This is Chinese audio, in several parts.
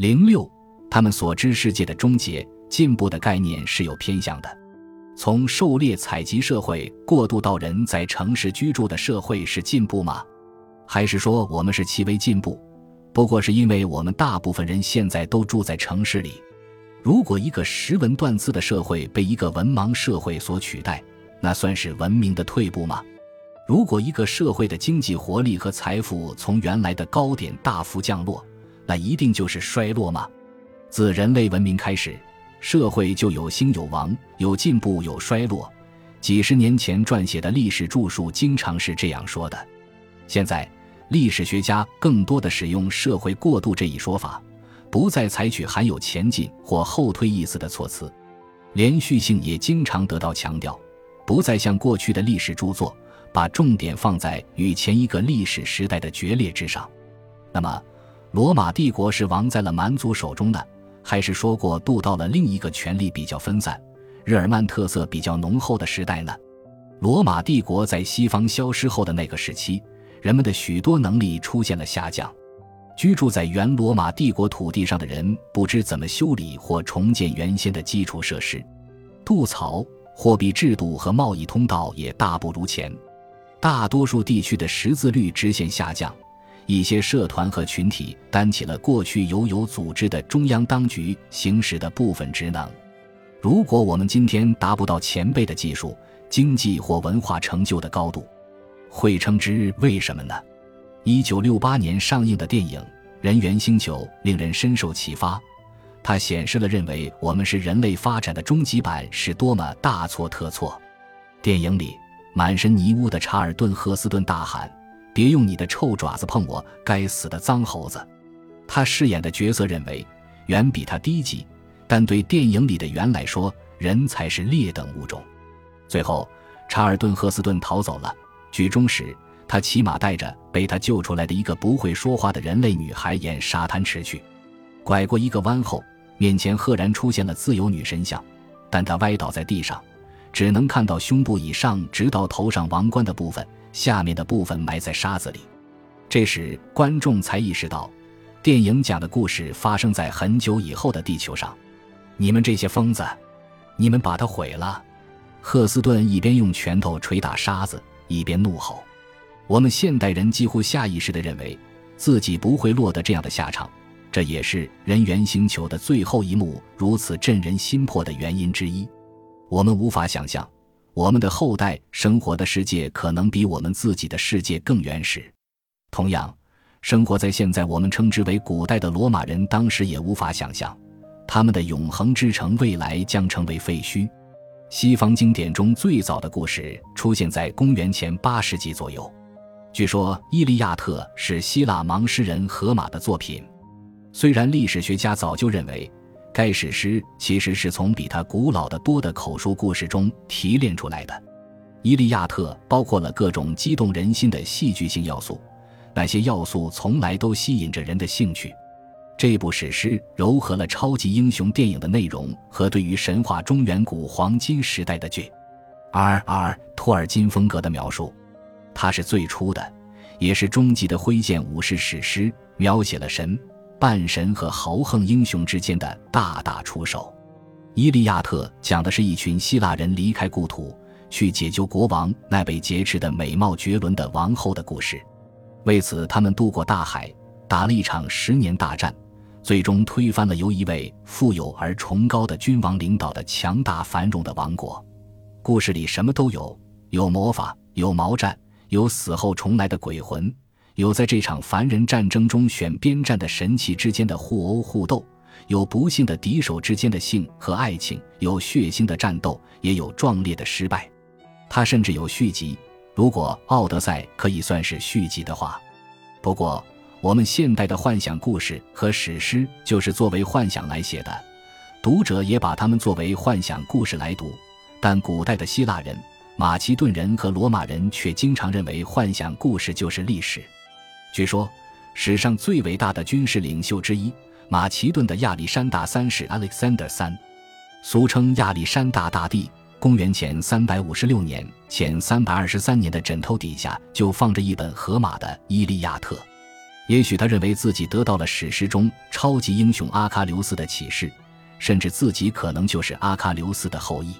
零六，他们所知世界的终结、进步的概念是有偏向的。从狩猎采集社会过渡到人在城市居住的社会是进步吗？还是说我们是其为进步？不过是因为我们大部分人现在都住在城市里。如果一个识文断字的社会被一个文盲社会所取代，那算是文明的退步吗？如果一个社会的经济活力和财富从原来的高点大幅降落，那一定就是衰落吗？自人类文明开始，社会就有兴有亡，有进步有衰落。几十年前撰写的历史著述经常是这样说的。现在，历史学家更多的使用“社会过渡”这一说法，不再采取含有前进或后退意思的措辞，连续性也经常得到强调，不再像过去的历史著作。把重点放在与前一个历史时代的决裂之上，那么，罗马帝国是亡在了蛮族手中呢，还是说过渡到了另一个权力比较分散、日耳曼特色比较浓厚的时代呢？罗马帝国在西方消失后的那个时期，人们的许多能力出现了下降，居住在原罗马帝国土地上的人不知怎么修理或重建原先的基础设施，渡槽、货币制度和贸易通道也大不如前。大多数地区的识字率直线下降，一些社团和群体担起了过去由有组织的中央当局行使的部分职能。如果我们今天达不到前辈的技术、经济或文化成就的高度，会称之为什么呢？一九六八年上映的电影《人猿星球》令人深受启发，它显示了认为我们是人类发展的终极版是多么大错特错。电影里。满身泥污的查尔顿·赫斯顿大喊：“别用你的臭爪子碰我，该死的脏猴子！”他饰演的角色认为，猿比他低级，但对电影里的猿来说，人才是劣等物种。最后，查尔顿·赫斯顿逃走了。剧中时，他骑马带着被他救出来的一个不会说话的人类女孩沿沙滩驰去，拐过一个弯后，面前赫然出现了自由女神像，但她歪倒在地上。只能看到胸部以上直到头上王冠的部分，下面的部分埋在沙子里。这时观众才意识到，电影讲的故事发生在很久以后的地球上。你们这些疯子，你们把它毁了！赫斯顿一边用拳头捶打沙子，一边怒吼。我们现代人几乎下意识地认为自己不会落得这样的下场，这也是人猿星球的最后一幕如此震人心魄的原因之一。我们无法想象，我们的后代生活的世界可能比我们自己的世界更原始。同样，生活在现在我们称之为古代的罗马人，当时也无法想象，他们的永恒之城未来将成为废墟。西方经典中最早的故事出现在公元前八世纪左右，据说《伊利亚特》是希腊盲诗人荷马的作品，虽然历史学家早就认为。该史诗其实是从比它古老的多的口述故事中提炼出来的，《伊利亚特》包括了各种激动人心的戏剧性要素，那些要素从来都吸引着人的兴趣。这部史诗糅合了超级英雄电影的内容和对于神话中远古黄金时代的 J.R.R. 托尔金风格的描述，它是最初的，也是终极的挥剑武士史诗，描写了神。半神和豪横英雄之间的大打出手，《伊利亚特》讲的是一群希腊人离开故土，去解救国王那被劫持的美貌绝伦的王后的故事。为此，他们渡过大海，打了一场十年大战，最终推翻了由一位富有而崇高的君王领导的强大繁荣的王国。故事里什么都有：有魔法，有毛战，有死后重来的鬼魂。有在这场凡人战争中选边站的神器之间的互殴互斗，有不幸的敌手之间的性和爱情，有血腥的战斗，也有壮烈的失败。它甚至有续集，如果《奥德赛》可以算是续集的话。不过，我们现代的幻想故事和史诗就是作为幻想来写的，读者也把它们作为幻想故事来读。但古代的希腊人、马其顿人和罗马人却经常认为幻想故事就是历史。据说，史上最伟大的军事领袖之一——马其顿的亚历山大三世 （Alexander 三），俗称亚历山大大帝。公元前三百五十六年前三百二十三年的枕头底下就放着一本荷马的《伊利亚特》。也许他认为自己得到了史诗中超级英雄阿喀琉斯的启示，甚至自己可能就是阿喀琉斯的后裔。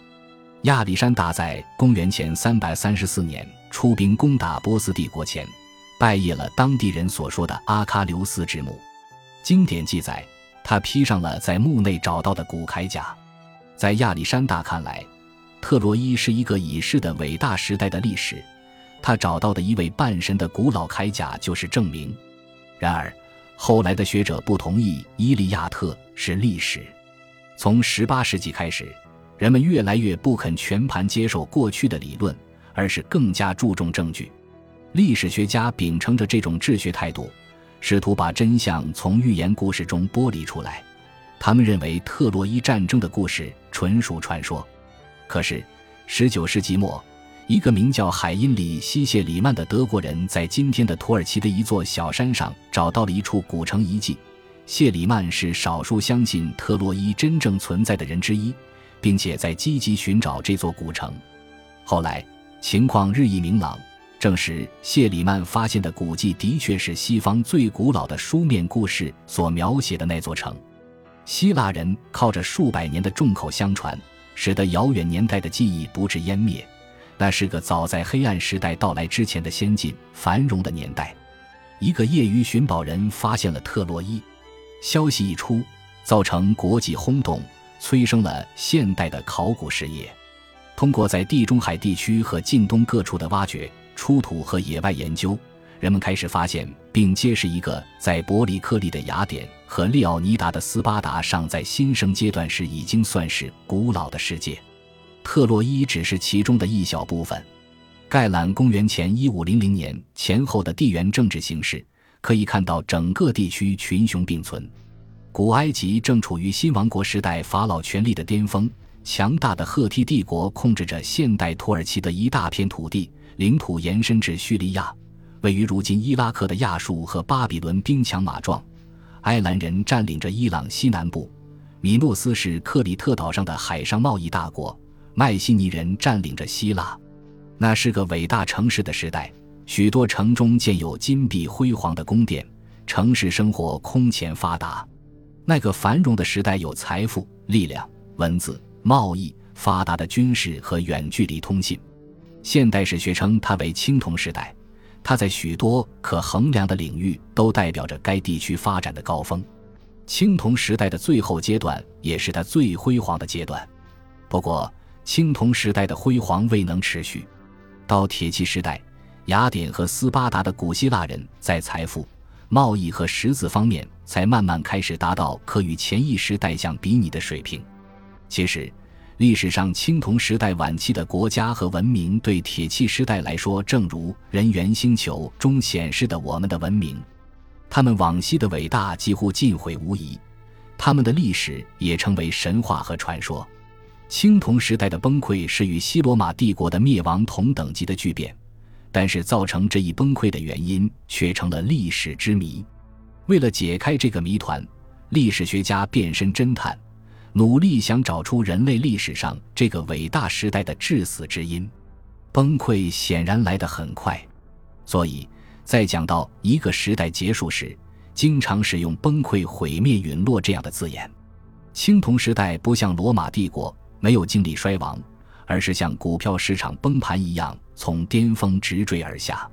亚历山大在公元前三百三十四年出兵攻打波斯帝国前，拜谒了当地人所说的阿喀琉斯之墓。经典记载，他披上了在墓内找到的古铠甲。在亚历山大看来，特洛伊是一个已逝的伟大时代的历史。他找到的一位半神的古老铠甲就是证明。然而，后来的学者不同意《伊利亚特》是历史。从18世纪开始，人们越来越不肯全盘接受过去的理论，而是更加注重证据。历史学家秉承着这种治学态度，试图把真相从寓言故事中剥离出来。他们认为特洛伊战争的故事纯属传说。可是，19世纪末。一个名叫海因里希·谢里曼的德国人，在今天的土耳其的一座小山上找到了一处古城遗迹。谢里曼是少数相信特洛伊真正存在的人之一，并且在积极寻找这座古城。后来情况日益明朗，证实谢里曼发现的古迹的确是西方最古老的书面故事所描写的那座城。希腊人靠着数百年的众口相传，使得遥远年代的记忆不致湮灭。那是个早在黑暗时代到来之前的先进繁荣的年代。一个业余寻宝人发现了特洛伊，消息一出，造成国际轰动，催生了现代的考古事业。通过在地中海地区和近东各处的挖掘、出土和野外研究，人们开始发现并揭示一个在伯里克利的雅典和利奥尼达的斯巴达尚在新生阶段时已经算是古老的世界。特洛伊只是其中的一小部分。概览公元前一五零零年前后的地缘政治形势，可以看到整个地区群雄并存。古埃及正处于新王国时代法老权力的巅峰，强大的赫梯帝国控制着现代土耳其的一大片土地，领土延伸至叙利亚，位于如今伊拉克的亚述和巴比伦兵强马壮。埃兰人占领着伊朗西南部，米诺斯是克里特岛上的海上贸易大国。迈锡尼人占领着希腊，那是个伟大城市的时代。许多城中建有金碧辉煌的宫殿，城市生活空前发达。那个繁荣的时代有财富、力量、文字、贸易、发达的军事和远距离通信。现代史学称它为青铜时代，它在许多可衡量的领域都代表着该地区发展的高峰。青铜时代的最后阶段也是它最辉煌的阶段。不过，青铜时代的辉煌未能持续，到铁器时代，雅典和斯巴达的古希腊人在财富、贸易和识字方面才慢慢开始达到可与前一时代相比拟的水平。其实，历史上青铜时代晚期的国家和文明对铁器时代来说，正如《人猿星球》中显示的我们的文明，他们往昔的伟大几乎尽毁无疑，他们的历史也成为神话和传说。青铜时代的崩溃是与西罗马帝国的灭亡同等级的巨变，但是造成这一崩溃的原因却成了历史之谜。为了解开这个谜团，历史学家变身侦探，努力想找出人类历史上这个伟大时代的致死之因。崩溃显然来得很快，所以在讲到一个时代结束时，经常使用“崩溃、毁灭、陨落”这样的字眼。青铜时代不像罗马帝国。没有经历衰亡，而是像股票市场崩盘一样从巅峰直坠而下。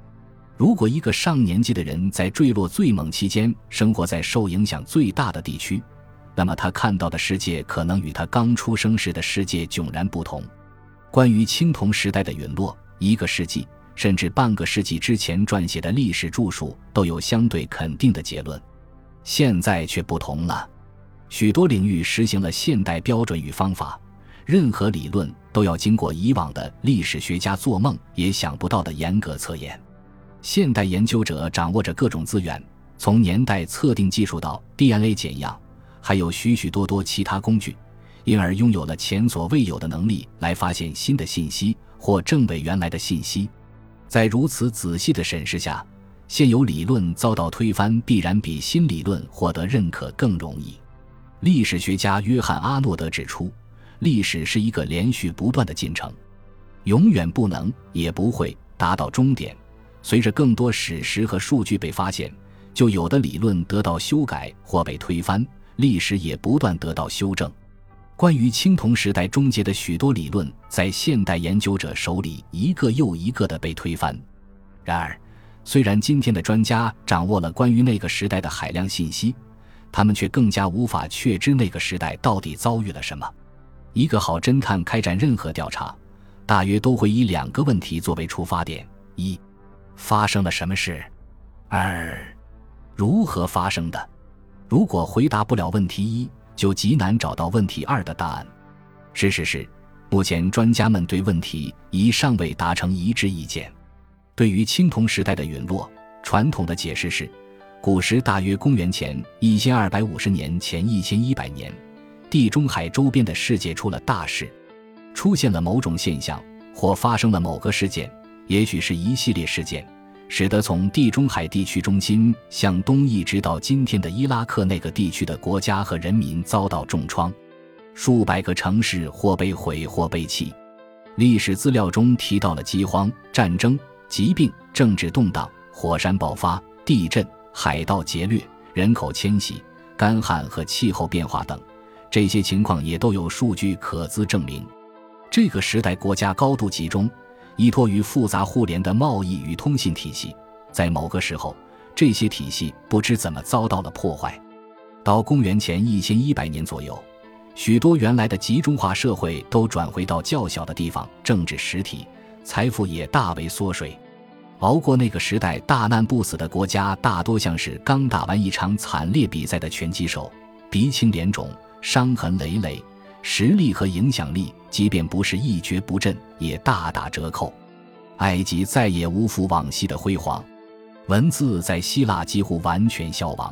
如果一个上年纪的人在坠落最猛期间生活在受影响最大的地区，那么他看到的世界可能与他刚出生时的世界迥然不同。关于青铜时代的陨落，一个世纪甚至半个世纪之前撰写的历史著述都有相对肯定的结论。现在却不同了，许多领域实行了现代标准与方法。任何理论都要经过以往的历史学家做梦也想不到的严格测验。现代研究者掌握着各种资源，从年代测定技术到 DNA 检样，还有许许多多其他工具，因而拥有了前所未有的能力来发现新的信息或证伪原来的信息。在如此仔细的审视下，现有理论遭到推翻，必然比新理论获得认可更容易。历史学家约翰·阿诺德指出。历史是一个连续不断的进程，永远不能也不会达到终点。随着更多史实和数据被发现，就有的理论得到修改或被推翻，历史也不断得到修正。关于青铜时代终结的许多理论，在现代研究者手里一个又一个的被推翻。然而，虽然今天的专家掌握了关于那个时代的海量信息，他们却更加无法确知那个时代到底遭遇了什么。一个好侦探开展任何调查，大约都会以两个问题作为出发点：一，发生了什么事；二，如何发生的。如果回答不了问题一，就极难找到问题二的答案。事实是，目前专家们对问题一尚未达成一致意见。对于青铜时代的陨落，传统的解释是。古时大约公元前一千二百五十年前一千一百年，地中海周边的世界出了大事，出现了某种现象，或发生了某个事件，也许是一系列事件，使得从地中海地区中心向东一直到今天的伊拉克那个地区的国家和人民遭到重创，数百个城市或被毁或被弃。历史资料中提到了饥荒、战争、疾病、政治动荡、火山爆发、地震。海盗劫掠、人口迁徙、干旱和气候变化等，这些情况也都有数据可资证明。这个时代国家高度集中，依托于复杂互联的贸易与通信体系。在某个时候，这些体系不知怎么遭到了破坏。到公元前一千一百年左右，许多原来的集中化社会都转回到较小的地方，政治实体、财富也大为缩水。熬过那个时代大难不死的国家，大多像是刚打完一场惨烈比赛的拳击手，鼻青脸肿，伤痕累累，实力和影响力即便不是一蹶不振，也大打折扣。埃及再也无复往昔的辉煌，文字在希腊几乎完全消亡，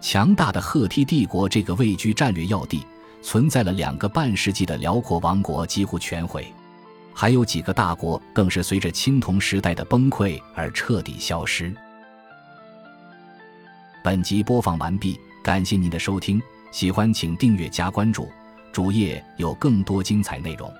强大的赫梯帝国这个位居战略要地、存在了两个半世纪的辽阔王国几乎全毁。还有几个大国更是随着青铜时代的崩溃而彻底消失。本集播放完毕，感谢您的收听，喜欢请订阅加关注，主页有更多精彩内容。